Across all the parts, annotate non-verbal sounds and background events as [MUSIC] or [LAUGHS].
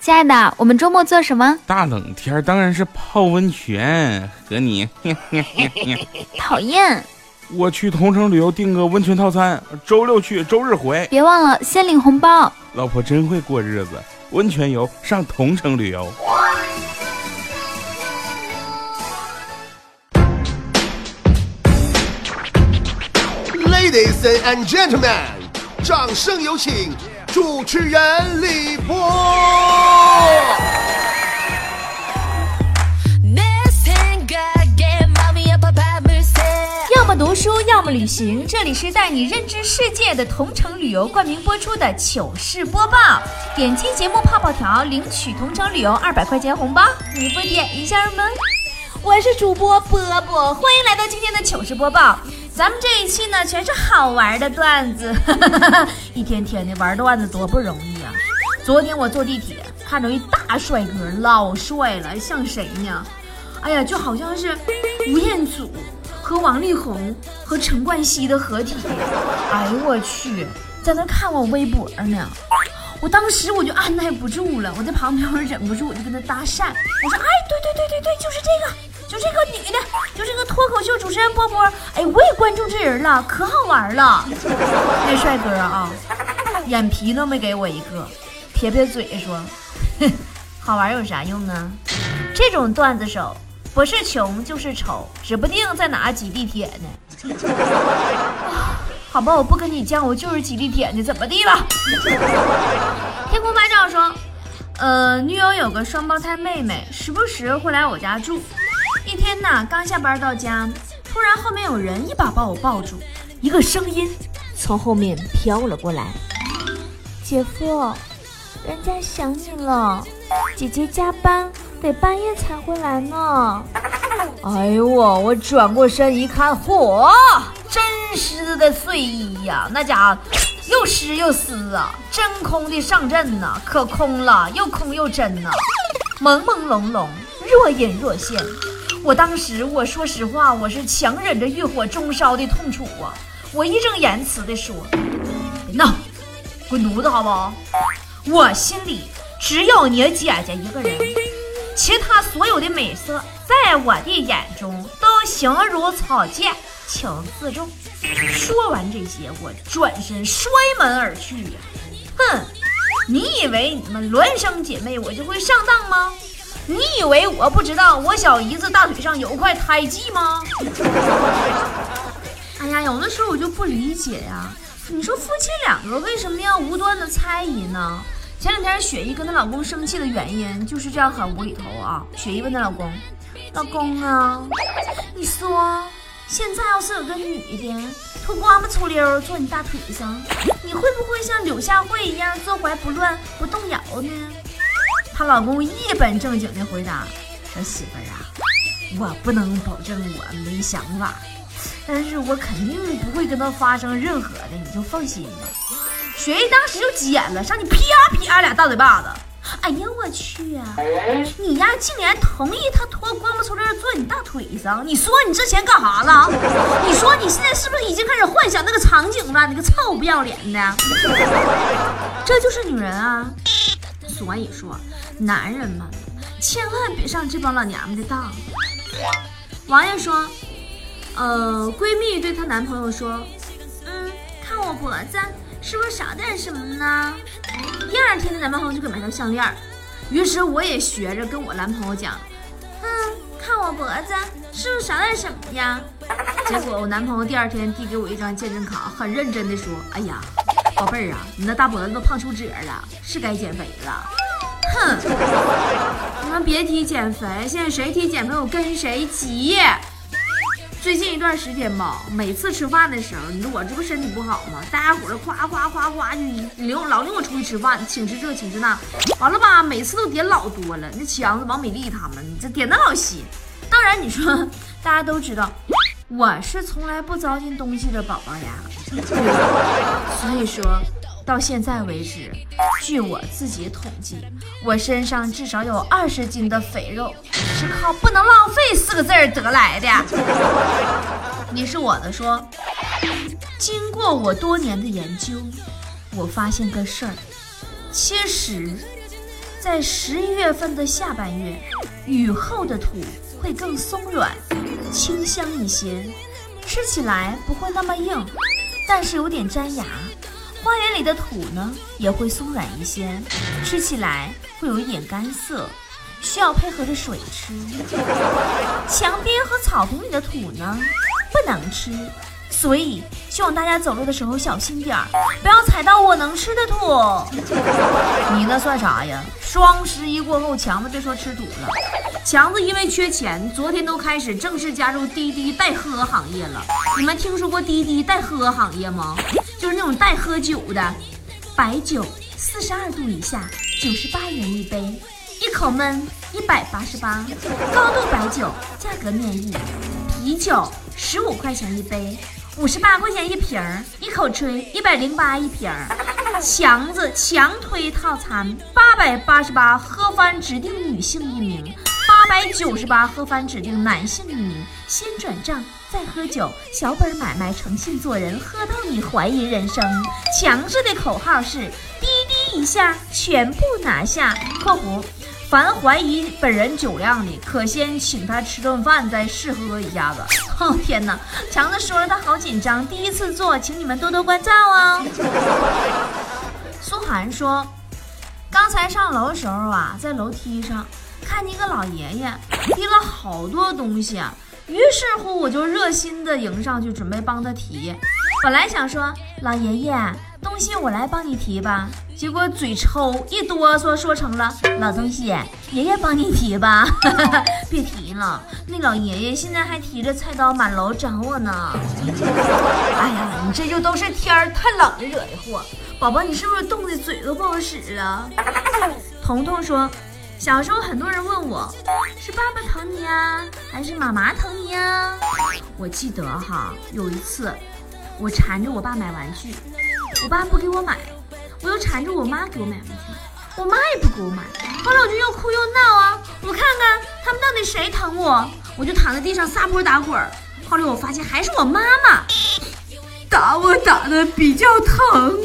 亲爱的，我们周末做什么？大冷天当然是泡温泉，和你。[LAUGHS] [LAUGHS] 讨厌。我去同城旅游订个温泉套餐，周六去，周日回。别忘了先领红包。老婆真会过日子，温泉游上同城旅游。Ladies and gentlemen，掌声有请主持人李波。要么读书，要么旅行，这里是带你认知世界的同城旅游冠名播出的糗事播报。点击节目泡泡条，领取同城旅游二百块钱红包，你不点一下吗？我是主播波波，欢迎来到今天的糗事播报。咱们这一期呢，全是好玩的段子，[LAUGHS] 一天天的玩段子多不容易啊！昨天我坐地铁，看着一大帅哥，老帅了，像谁呢？哎呀，就好像是吴彦祖和王力宏和陈冠希的合体。哎呦我去，在那看我微博呢，我当时我就按耐不住了，我在旁边我忍不住我就跟他搭讪，我说，哎，对对对对对，就是这个。就这个女的，就这个脱口秀主持人波波，哎，我也关注这人了，可好玩了。[LAUGHS] 那帅哥啊，眼皮都没给我一个，撇撇嘴说：“哼，[LAUGHS] 好玩有啥用呢？这种段子手不是穷就是丑，指不定在哪挤地铁呢。[LAUGHS] 好吧，我不跟你犟，我就是挤地铁呢，怎么地吧？”天空拍照说：“呃，女友有个双胞胎妹妹，时不时会来我家住。”一天呐，刚下班到家，突然后面有人一把把我抱住，一个声音从后面飘了过来：“姐夫，人家想你了，姐姐加班得半夜才回来呢。[LAUGHS] ”哎呦我，我转过身一看，嚯，真湿的睡衣呀，那家伙又湿又湿啊，真空的上阵呐，可空了，又空又真呐，朦朦胧胧，若隐若现。我当时，我说实话，我是强忍着欲火中烧的痛楚啊！我义正言辞地说：“别闹，滚犊子好不好？”我心里只有你姐姐一个人，其他所有的美色，在我的眼中都形如草芥，请自重。说完这些，我转身摔门而去呀！哼，你以为你们孪生姐妹我就会上当吗？你以为我不知道我小姨子大腿上有块胎记吗？[LAUGHS] 哎呀，有的时候我就不理解呀。你说夫妻两个为什么要无端的猜疑呢？前两天雪姨跟她老公生气的原因就是这样很无厘头啊。雪姨问她老公：“老公啊，你说现在要是有个女的脱光不粗溜坐你大腿上，你会不会像柳下惠一样坐怀不乱不动摇呢？”她老公一本正经的回答：“说媳妇儿啊，我不能保证我没想法，但是我肯定不会跟他发生任何的，你就放心吧。”雪姨当时就急眼了，上去啪啪俩大嘴巴子。哎呀，我去啊！你呀，竟然同意他脱光不粗溜坐你大腿上？你说你之前干啥了？你说你现在是不是已经开始幻想那个场景了？你个臭不要脸的！这就是女人啊！所以说。男人们，千万别上这帮老娘们的当。王爷说：“呃，闺蜜对她男朋友说，嗯，看我脖子是不是少点什么呢？”第二天，她男朋友就给买条项链。于是我也学着跟我男朋友讲：“嗯，看我脖子是不是少点什么呀？”结果我男朋友第二天递给我一张健身卡，很认真的说：“哎呀，宝贝儿啊，你那大脖子都胖出褶了，是该减肥了。”哼，你们别提减肥，现在谁提减肥我跟谁急。最近一段时间吧，每次吃饭的时候，你说我这不身体不好吗？大家伙儿夸夸夸夸就领老领我出去吃饭，请吃这请吃那，完了吧，每次都点老多了。那强子、王美丽他们，你这点的老稀。当然你说大家都知道，我是从来不糟践东西的宝宝呀，[LAUGHS] 所以说。到现在为止，据我自己统计，我身上至少有二十斤的肥肉，是靠“不能浪费”四个字儿得来的。[LAUGHS] 你是我的说，经过我多年的研究，我发现个事儿，其实在十一月份的下半月，雨后的土会更松软、清香一些，吃起来不会那么硬，但是有点粘牙。花园里的土呢，也会松软一些，吃起来会有一点干涩，需要配合着水吃。墙边和草坪里的土呢，不能吃，所以希望大家走路的时候小心点儿，不要踩到我能吃的土。[LAUGHS] 你那算啥呀？双十一过后，强子别说吃土了，强子因为缺钱，昨天都开始正式加入滴滴代喝行业了。你们听说过滴滴代喝行业吗？就是那种代喝酒的，白酒四十二度以下九十八元一杯，一口闷一百八十八，高度白酒价格面议，啤酒十五块钱一杯，五十八块钱一瓶儿，一口吹一百零八一瓶儿，强子强推套餐八百八十八喝翻指定女性一名，八百九十八喝翻指定男性一名，先转账。再喝酒，小本买卖，诚信做人，喝到你怀疑人生。强制的口号是：滴滴一下全部拿下。（括弧凡怀疑本人酒量的，可先请他吃顿饭，再试喝一下子。[LAUGHS] ）哦天哪，强子说了，他好紧张，第一次做，请你们多多关照啊。[LAUGHS] 苏涵说，刚才上楼的时候啊，在楼梯上看见一个老爷爷提了好多东西。于是乎，我就热心的迎上去，准备帮他提。本来想说，老爷爷，东西我来帮你提吧。结果嘴抽一哆嗦，说成了老东西，爷爷帮你提吧。[LAUGHS] 别提了，那老爷爷现在还提着菜刀满楼找我呢。哎呀，你这就都是天儿太冷惹的祸。宝宝，你是不是冻的嘴都不好使啊？彤彤说。小时候很多人问我，是爸爸疼你呀，还是妈妈疼你呀？我记得哈，有一次我缠着我爸买玩具，我爸不给我买，我又缠着我妈给我买玩具，我妈也不给我买。后来我就又哭又闹啊，我看看他们到底谁疼我，我就躺在地上撒泼打滚。后来我发现还是我妈妈打我打的比较疼。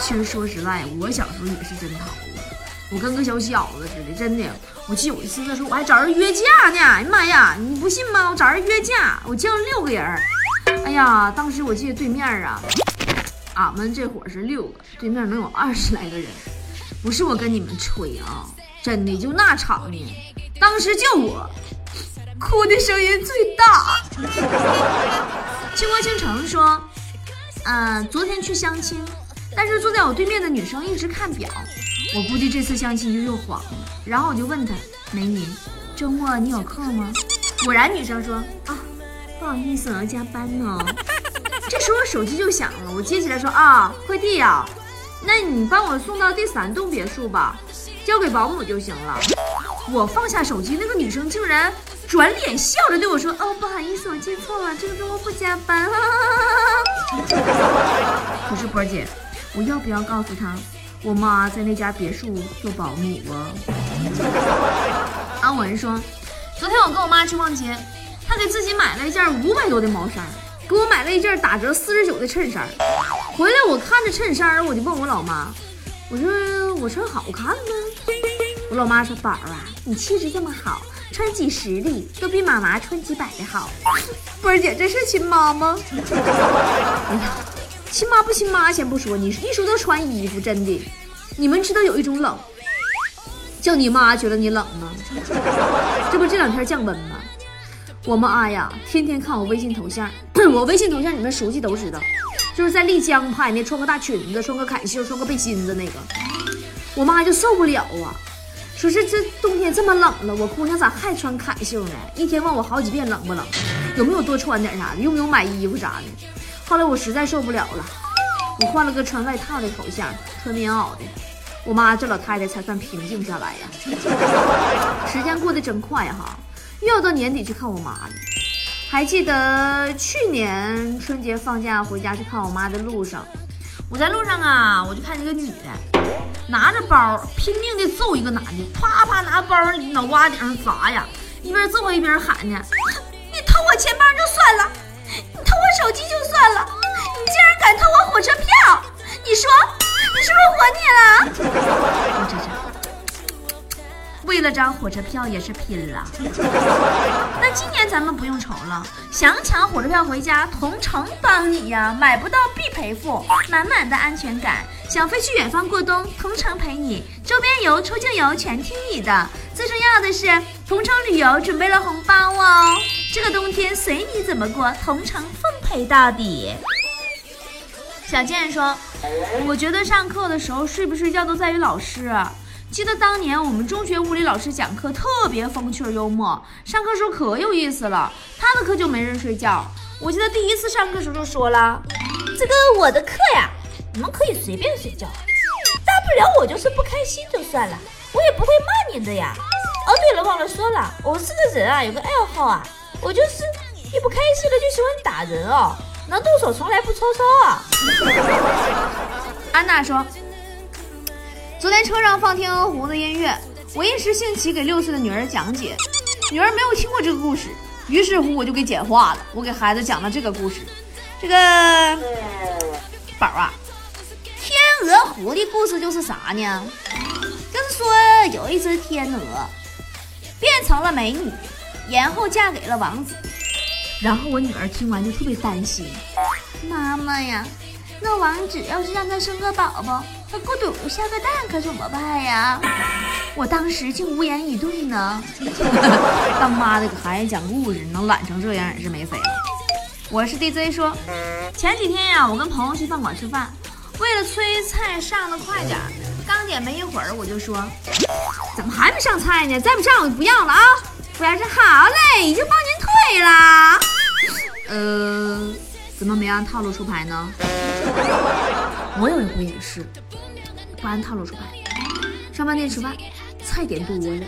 其实说实在，我小时候也是真疼。我跟个小小子似的，真的。我记得有一次那时候我还找人约架呢。哎呀妈呀，你不信吗？我找人约架，我叫了六个人。哎呀，当时我记得对面啊，俺们这伙是六个，对面能有二十来个人。不是我跟你们吹啊，真的就那场面，当时就我哭的声音最大。[LAUGHS] 清光倾城说，嗯，昨天去相亲，但是坐在我对面的女生一直看表。我估计这次相亲就又黄了，然后我就问他：“美女，周末你有空吗？”果然女生说：“啊，不好意思，我要加班呢。[LAUGHS] ”这时候手机就响了，我接起来说：“啊，快递呀，那你帮我送到第三栋别墅吧，交给保姆就行了。”我放下手机，那个女生竟然转脸笑着对我说：“哦，不好意思，我记错了，这个周末不加班。” [LAUGHS] 可是波儿姐，我要不要告诉她？我妈在那家别墅做保姆啊。阿文说，昨天我跟我妈去逛街，她给自己买了一件五百多的毛衫，给我买了一件打折四十九的衬衫。回来我看着衬衫，我就问我老妈，我说我穿好看吗？我老妈说，宝儿啊，你气质这么好，穿几十的都比妈妈穿几百的好。波儿姐，这是亲妈吗？亲妈不亲妈先不说，你一说到穿衣服，真的，你们知道有一种冷，叫你妈觉得你冷吗？这不这两天降温吗？我妈呀，天天看我微信头像，[CLEARS THROAT] 我微信头像你们熟悉都知道，就是在丽江拍那穿个大裙子、穿个坎袖、穿个背心子那个，我妈就受不了啊，说是这冬天这么冷了，我姑娘咋还穿坎袖呢？一天问我好几遍冷不冷，有没有多穿点啥的，用不用买衣服啥的。后来我实在受不了了，我换了个穿外套的头像，穿棉袄的，我妈这老太太才算平静下来呀。时间过得真快哈，又要到年底去看我妈了。还记得去年春节放假回家去看我妈的路上，我在路上啊，我就看见个女的拿着包拼命的揍一个男的，啪啪拿包脑瓜顶上砸呀，一边揍一边喊呢：“你偷我钱包就算了。”你偷我手机就算了，你竟然敢偷我火车票！你说，你是不是活腻？了张火车票也是拼了。[LAUGHS] 那今年咱们不用愁了，想抢火车票回家，同城帮你呀，买不到必赔付，满满的安全感。想飞去远方过冬，同城陪你，周边游、出境游全听你的。最重要的是，同城旅游准备了红包哦，这个冬天随你怎么过，同城奉陪到底。小健说：“我觉得上课的时候睡不睡觉都在于老师。记得当年我们中学物理老师讲课特别风趣幽默，上课时候可有意思了。他的课就没人睡觉。我记得第一次上课时候就说了，这个我的课呀，你们可以随便睡觉，大不了我就是不开心就算了，我也不会骂你的呀。哦，对了，忘了说了，我这个人啊有个爱好啊，我就是一不开心了就喜欢打人哦。”能动手从来不搓手啊！安娜说，昨天车上放天鹅湖的音乐，我一时兴起给六岁的女儿讲解，女儿没有听过这个故事，于是乎我就给简化了。我给孩子讲了这个故事，这个宝啊，天鹅湖的故事就是啥呢？就是说有一只天鹅变成了美女，然后嫁给了王子。然后我女儿听完就特别担心，妈妈呀，那王子要是让她生个宝宝，他咕嘟下个蛋可怎么办呀？我当时竟无言以对呢。[LAUGHS] 当妈的给孩子讲故事，能懒成这样也是没谁了。我是 DJ 说，前几天呀，我跟朋友去饭馆吃饭，为了催菜上的快点，刚点没一会儿我就说，怎么还没上菜呢？再不上我就不要了啊！服务员说好嘞，已经帮您退了。呃，怎么没按套路出牌呢？我有一回也是，不按套路出牌。上饭店吃饭，菜点多了，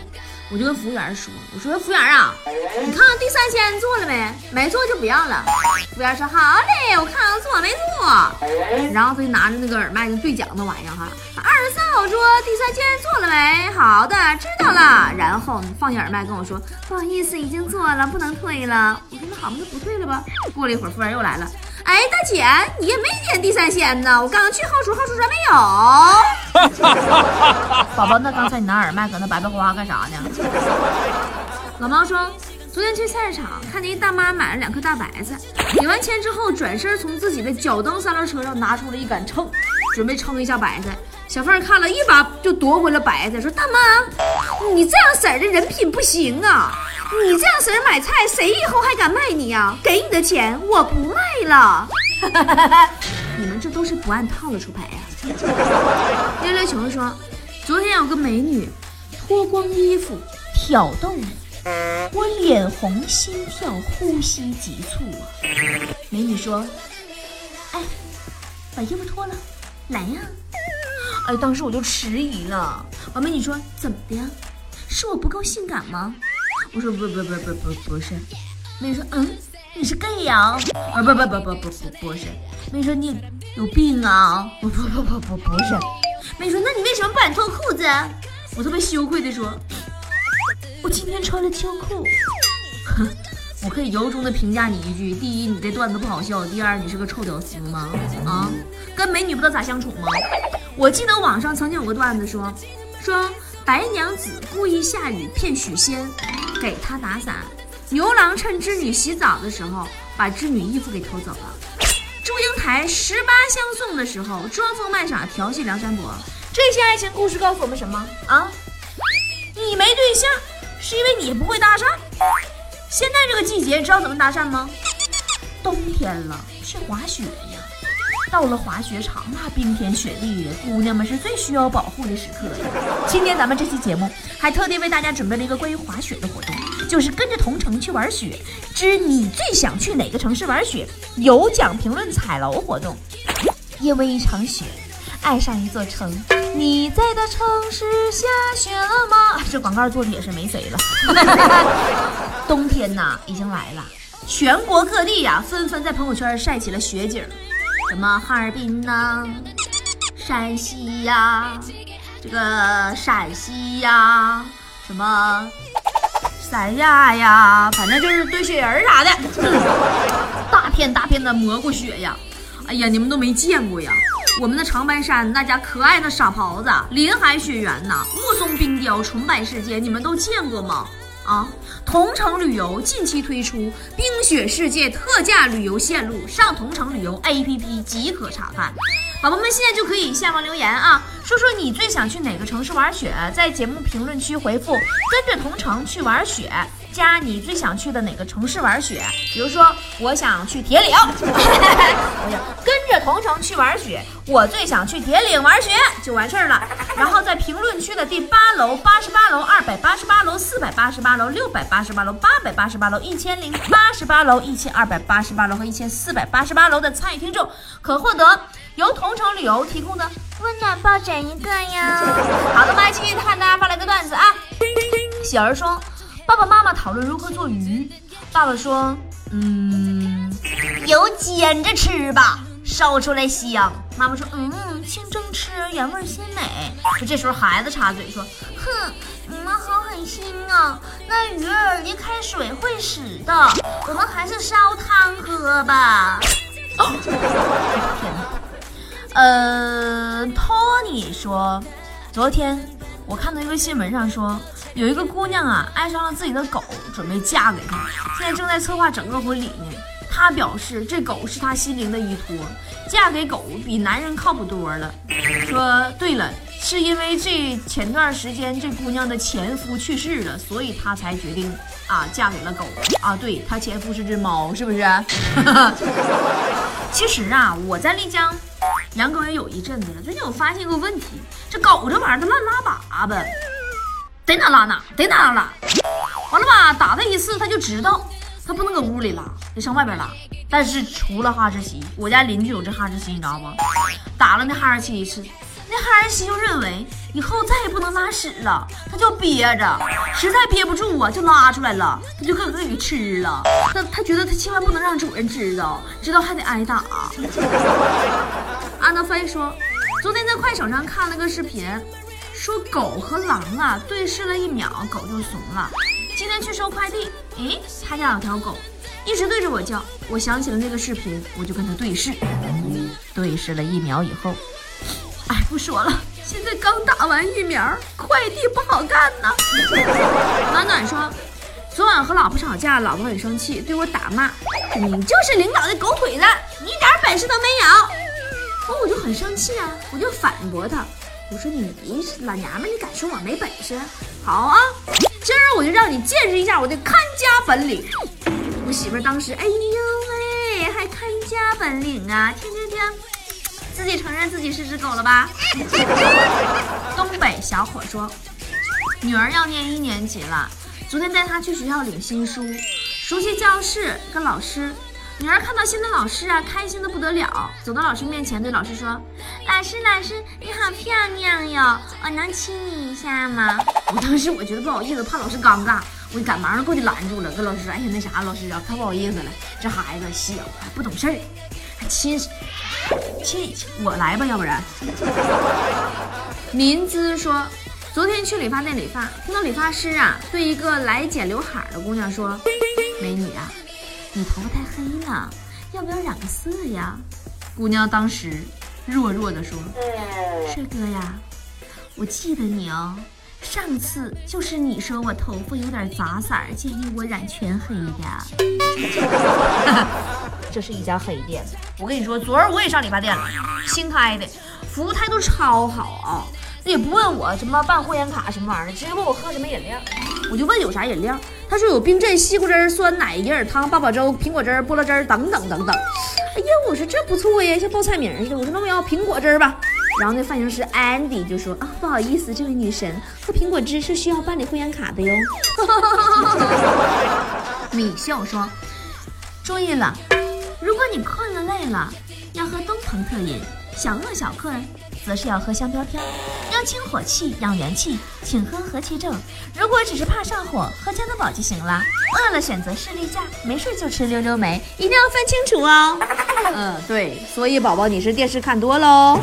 我就跟服务员说：“我说服务员啊，你看看第三鲜做了没？没做就不要了。”服务员说：“好嘞，我看看做没做。”然后他就拿着那个耳麦就对讲那玩意儿哈。二十三号桌第三间做了没？好的，知道了。然后放下耳麦跟我说：“不好意思，已经做了，不能退了。”我说：“那好吧，就不退了吧。”过了一会儿，服务员又来了。哎，大姐，你也没点地三鲜呢？我刚刚去后厨，后厨说没有。[LAUGHS] 宝宝，那刚才你拿耳麦搁那白白花干啥呢？老猫说。昨天去菜市场，看见一大妈买了两颗大白菜，给完钱之后，转身从自己的脚蹬三轮车上拿出了一杆秤，准备称一下白菜。小贩看了一把就夺回了白菜，说：“大妈，你这样色儿的人品不行啊！你这样式儿买菜，谁以后还敢卖你呀？给你的钱我不卖了。[LAUGHS] 你们这都是不按套路出牌呀！”溜溜球说：“昨天有个美女脱光衣服挑逗我。”我脸红心跳，呼吸急促啊！美女说：“哎，把衣服脱了，来呀！”哎，当时我就迟疑了。完，美女说：“怎么的呀？是我不够性感吗？”我说：“不不不不不不是。”美女说：“嗯，你是 gay 呀？”啊不不不不不不不是。美女说：“你有病啊？”不不不不不不是。美女说：“那你为什么不敢脱裤子？”我特别羞愧的说。我今天穿了秋裤，哼，我可以由衷的评价你一句：第一，你这段子不好笑；第二，你是个臭屌丝吗？啊，跟美女不知道咋相处吗？我记得网上曾经有个段子说，说白娘子故意下雨骗许仙，给他打伞；牛郎趁织女洗澡的时候，把织女衣服给偷走了；祝英台十八相送的时候，装疯卖傻调戏梁山伯。这些爱情故事告诉我们什么啊？你没对象。是因为你不会搭讪。现在这个季节，你知道怎么搭讪吗？冬天了，去滑雪呀。到了滑雪场，那冰天雪地的，姑娘们是最需要保护的时刻。今天咱们这期节目还特地为大家准备了一个关于滑雪的活动，就是跟着同城去玩雪，知你最想去哪个城市玩雪？有奖评论彩楼活动。因为一场雪，爱上一座城。你在的城市下雪了吗？这广告做的也是没谁了。[LAUGHS] 冬天呐，已经来了，全国各地呀，纷纷在朋友圈晒起了雪景，什么哈尔滨呐、山西呀、这个陕西呀、什么三亚呀，反正就是堆雪人啥的，[LAUGHS] 大片大片的蘑菇雪呀，哎呀，你们都没见过呀。我们的长白山那家可爱的傻狍子，林海雪原呐，雾凇冰雕，纯白世界，你们都见过吗？啊，同城旅游近期推出冰雪世界特价旅游线路，上同城旅游 APP 即可查看。宝宝们现在就可以下方留言啊，说说你最想去哪个城市玩雪，在节目评论区回复“跟着同城去玩雪”。加你最想去的哪个城市玩雪？比如说，我想去铁岭，[LAUGHS] 跟着同城去玩雪。我最想去铁岭玩雪，就完事儿了。然后在评论区的第八楼、八十八楼、二百八十八楼、四百八十八楼、六百八十八楼、八百八十八楼、一千零八十八楼、一千二百八十八楼和一千四百八十八楼的参与听众，可获得由同城旅游提供的温暖抱枕一个呀。[LAUGHS] 好的，我们来继续看大家发来的段子啊。喜儿说。爸爸妈妈讨论如何做鱼，爸爸说：“嗯，油煎着吃吧，烧出来香。”妈妈说：“嗯，清蒸吃，原味鲜美。”就这时候孩子插嘴说：“哼，你们好狠心啊！那鱼儿离开水会死的，我们还是烧汤喝吧。[LAUGHS] ”哦天哪！呃，托尼说：“昨天我看到一个新闻上说。”有一个姑娘啊，爱上了自己的狗，准备嫁给他，现在正在策划整个婚礼呢。她表示，这狗是她心灵的依托，嫁给狗比男人靠谱多了。说对了，是因为这前段时间这姑娘的前夫去世了，所以她才决定啊嫁给了狗啊。对她前夫是只猫，是不是？[LAUGHS] 其实啊，我在丽江养狗也有一阵子了，最近我发现一个问题，这狗这玩意儿它乱拉粑粑。得哪拉哪，得哪拉拉，完了吧？打它一次，它就知道它不能搁屋里拉，得上外边拉。但是除了哈士奇，我家邻居有只哈士奇，你知道不？打了那哈士奇一次，那哈士奇就认为以后再也不能拉屎了，他就憋着，实在憋不住啊，就拉出来了，他就给给给吃了。他他觉得他千万不能让主人知道，知道还得挨打。安德飞说，昨天在快手上看了个视频。说狗和狼啊对视了一秒，狗就怂了。今天去收快递，诶，他家有条狗，一直对着我叫。我想起了那个视频，我就跟他对视。对视了一秒以后，哎，不说了，现在刚打完疫苗，快递不好干呢。暖暖说，昨晚和老婆吵架，老婆很生气，对我打骂，你就是领导的狗腿子，你一点本事都没有。我我就很生气啊，我就反驳他。我说你老娘们，你敢说我没本事？好啊，今儿我就让你见识一下我的看家本领。我媳妇当时，哎呦喂，还看家本领啊？听听听，自己承认自己是只狗了吧？[LAUGHS] 东北小伙说，女儿要念一年级了，昨天带她去学校领新书，熟悉教室，跟老师。女儿看到新的老师啊，开心的不得了，走到老师面前，对老师说：“老师，老师，你好漂亮哟，我能亲你一下吗？” [LAUGHS] 我当时我觉得不好意思，怕老师尴尬，我赶忙过去拦住了，跟老师说：“哎呀，那啥，老师啊，可不好意思了，这孩子小还不懂事儿，亲亲我来吧，要不然。”民姿说：“昨天去理发店理发，听到理发师啊对一个来剪刘海的姑娘说：‘美女啊。’”你头发太黑了，要不要染个色呀？姑娘当时弱弱的说：“帅哥呀，我记得你哦，上次就是你说我头发有点杂色儿，建议我染全黑的。[LAUGHS] 这是一家黑店，我跟你说，昨儿我也上理发店了，新开的，服务态度超好啊。”也不问我什么办会员卡什么玩意儿的，直接问我喝什么饮料，我就问有啥饮料，他说有冰镇西瓜汁、酸奶、银耳汤、八宝粥、苹果汁、菠萝汁等等等等。哎呀，我说这不错呀，像报菜名似的。我说那我要苹果汁吧。然后那发型师安迪就说啊，不好意思，这位女神，喝苹果汁是需要办理会员卡的哟。[LAUGHS] 米秀说，注意了，如果你困了累了，要喝东鹏特饮；小饿小困。则是要喝香飘飘，要清火气，养元气，请喝和气正。如果只是怕上火，喝加多宝就行了。饿了选择士力架，没事就吃溜溜梅，一定要分清楚哦。[LAUGHS] 嗯，对，所以宝宝你是电视看多喽。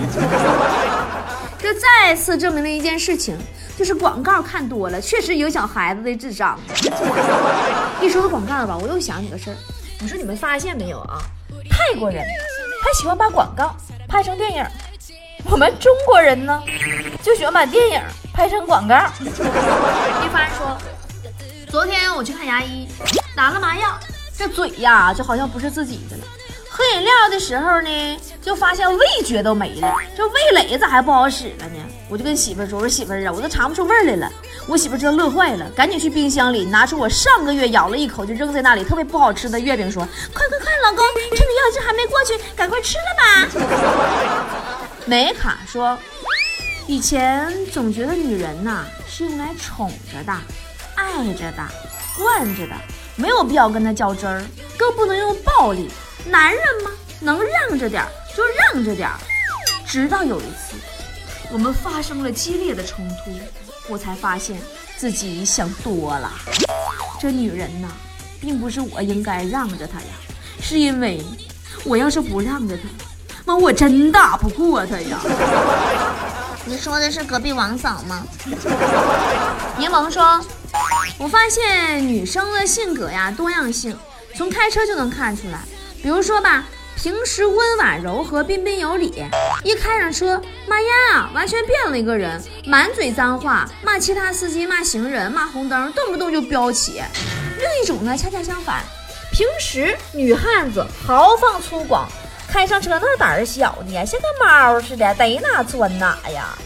[LAUGHS] 这再次证明了一件事情，就是广告看多了，确实影响孩子的智商。[LAUGHS] 一说到广告吧，我又想起个事儿。你说你们发现没有啊？泰国人他喜欢把广告拍成电影。我们中国人呢，就喜欢把电影拍成广告。[LAUGHS] 一帆说，昨天我去看牙医，拿了麻药，这嘴呀就好像不是自己的了。喝饮料的时候呢，就发现味觉都没了，这味蕾咋还不好使了呢？我就跟媳妇儿说：“我说媳妇儿啊，我都尝不出味来了。”我媳妇儿这乐坏了，赶紧去冰箱里拿出我上个月咬了一口就扔在那里特别不好吃的月饼，说：“快快快，老公，趁着药劲还没过去，赶快吃了吧。”美卡说：“以前总觉得女人呐是用来宠着的、爱着的、惯着的，没有必要跟她较真儿，更不能用暴力。”男人嘛，能让着点儿就让着点儿直到有一次，我们发生了激烈的冲突，我才发现自己想多了。这女人呐，并不是我应该让着她呀，是因为我要是不让着她，妈我真打不过他呀。你说的是隔壁王嫂吗？[LAUGHS] 柠檬说，我发现女生的性格呀多样性，从开车就能看出来。比如说吧，平时温婉柔和、彬彬有礼，一开上车，妈呀，完全变了一个人，满嘴脏话，骂其他司机，骂行人，骂红灯，动不动就飙起。另一种呢，恰恰相反，平时女汉子豪放粗犷，开上车那胆儿小呢，像个猫似的，逮哪钻哪呀。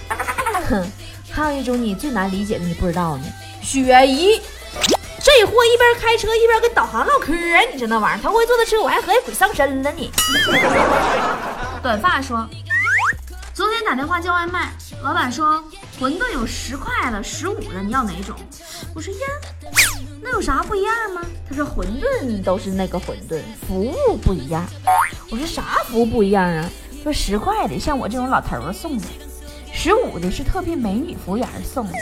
哼，[LAUGHS] 还有一种你最难理解的，你不知道呢，雪姨。这货一边开车一边跟导航唠嗑，你说那玩意儿，他会坐的车，我还合计鬼上身了呢。[LAUGHS] 短发说，昨天打电话叫外卖，老板说馄饨有十块了，十五了，你要哪种？我说呀，那有啥不一样吗？他说馄饨都是那个馄饨，服务不一样。我说啥服务不一样啊？说十块的像我这种老头送的，十五的是特聘美女服务员送的。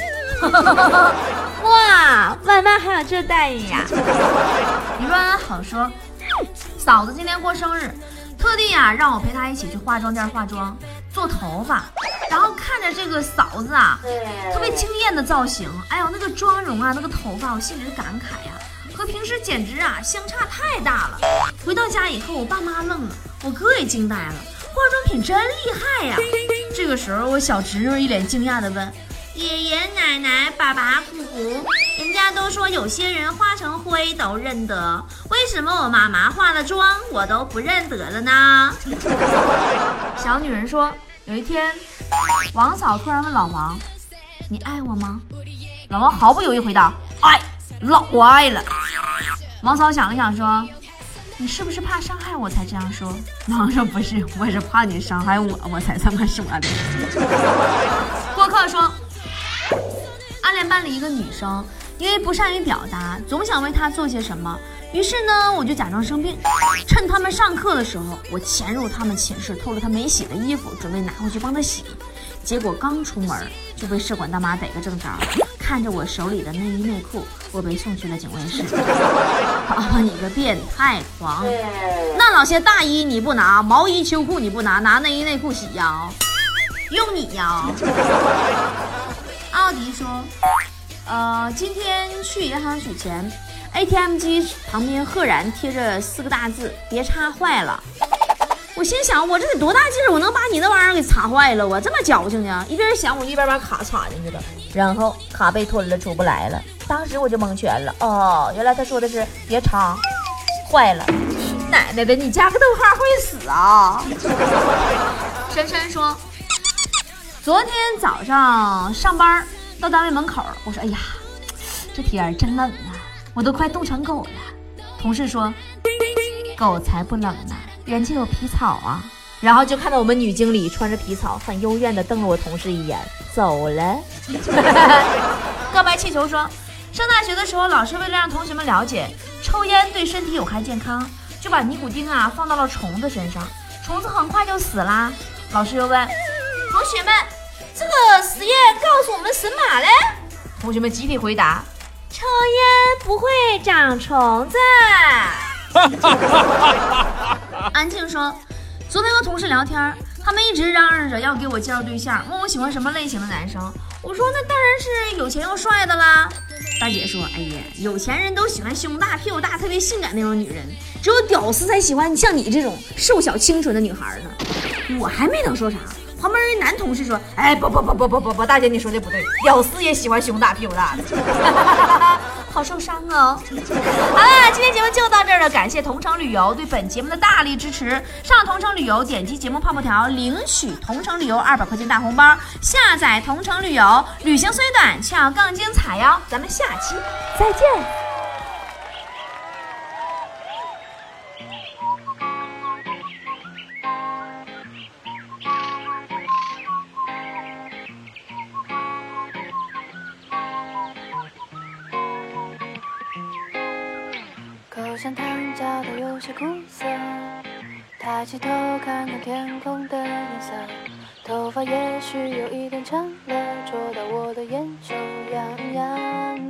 [LAUGHS] 哇，外卖还有这待遇呀！你安好说，嫂子今天过生日，特地呀让我陪她一起去化妆店化妆、做头发，然后看着这个嫂子啊，特别惊艳的造型，哎呦那个妆容啊，那个头发，我心里是感慨呀，和平时简直啊相差太大了。回到家以后，我爸妈愣了，我哥也惊呆了，化妆品真厉害呀！这个时候，我小侄女一脸惊讶的问。爷爷奶奶、爸爸、姑姑，人家都说有些人化成灰都认得，为什么我妈妈化了妆我都不认得了呢？[LAUGHS] 小女人说，有一天，王嫂突然问老王：“你爱我吗？”老王毫不犹豫回答：“爱，老爱了。”王嫂想了想说：“你是不是怕伤害我才这样说？”王说：“不是，我是怕你伤害我，我才这么说的。[LAUGHS] ”过客说。暗恋班里一个女生，因为不善于表达，总想为她做些什么。于是呢，我就假装生病，趁他们上课的时候，我潜入他们寝室，偷了她没洗的衣服，准备拿回去帮她洗。结果刚出门就被舍管大妈逮个正着，看着我手里的内衣内裤，我被送去了警卫室。爸 [LAUGHS] 爸，你个变态狂！那老些大衣你不拿，毛衣秋裤你不拿，拿内衣内裤洗呀？用你呀？奥迪说：“呃，今天去银行取钱，ATM 机旁边赫然贴着四个大字‘别插坏了’。我心想，我这得多大劲儿，我能把你那玩意儿给擦坏了？我这么矫情呢？一边想，我一边把卡插进去了，然后卡被吞了，出不来了。当时我就蒙圈了。哦，原来他说的是‘别插坏了’。奶奶的，你加个逗号会死啊！” [LAUGHS] 珊珊说。昨天早上上班到单位门口，我说：“哎呀，这天真冷啊，我都快冻成狗了。”同事说：“狗才不冷呢，人家有皮草啊。”然后就看到我们女经理穿着皮草，很幽怨的瞪了我同事一眼，走了。[LAUGHS] 告白气球说：“上大学的时候，老师为了让同学们了解抽烟对身体有害健康，就把尼古丁啊放到了虫子身上，虫子很快就死啦。老师又问同学们。”这个实验告诉我们神马嘞？同学们集体回答：抽烟不会长虫子。[LAUGHS] 安静说，昨天和同事聊天，他们一直嚷嚷着要给我介绍对象，问我喜欢什么类型的男生。我说那当然是有钱又帅的啦。大姐说，哎呀，有钱人都喜欢胸大、屁股大、特别性感那种女人，只有屌丝才喜欢像你这种瘦小清纯的女孩呢。我还没等说啥。旁边一男同事说：“哎，不不不不不不不，大姐你说的不对，屌丝也喜欢胸大屁股大的。[LAUGHS] ”好受伤哦。好了，今天节目就到这儿了，感谢同城旅游对本节目的大力支持。上同城旅游，点击节目泡泡条领取同城旅游二百块钱大红包。下载同城旅游，旅行虽短，却要更精彩哟。咱们下期再见。像糖焦的有些苦涩。抬起头看看天空的颜色，头发也许有一点长了，戳到我的眼球痒痒。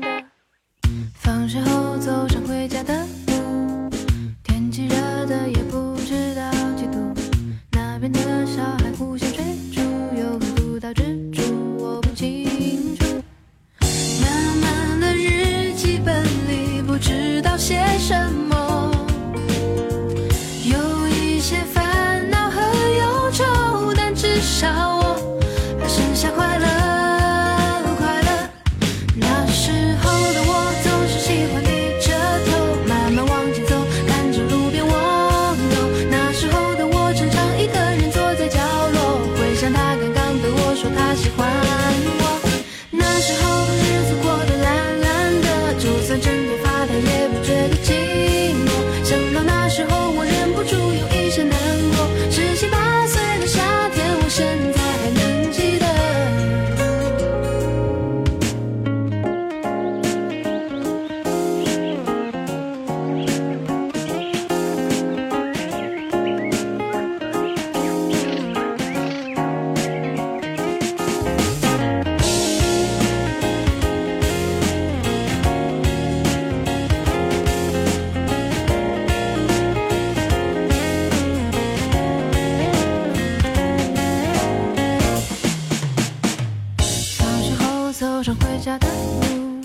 的路，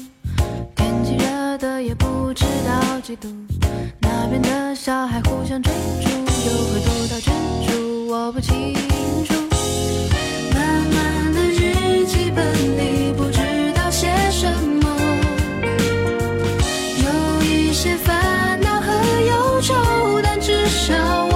天气热的也不知道几度，那边的小孩互相追逐，又会躲到远处，我不清楚。慢慢的日记本里不知道写什么，有一些烦恼和忧愁，但至少。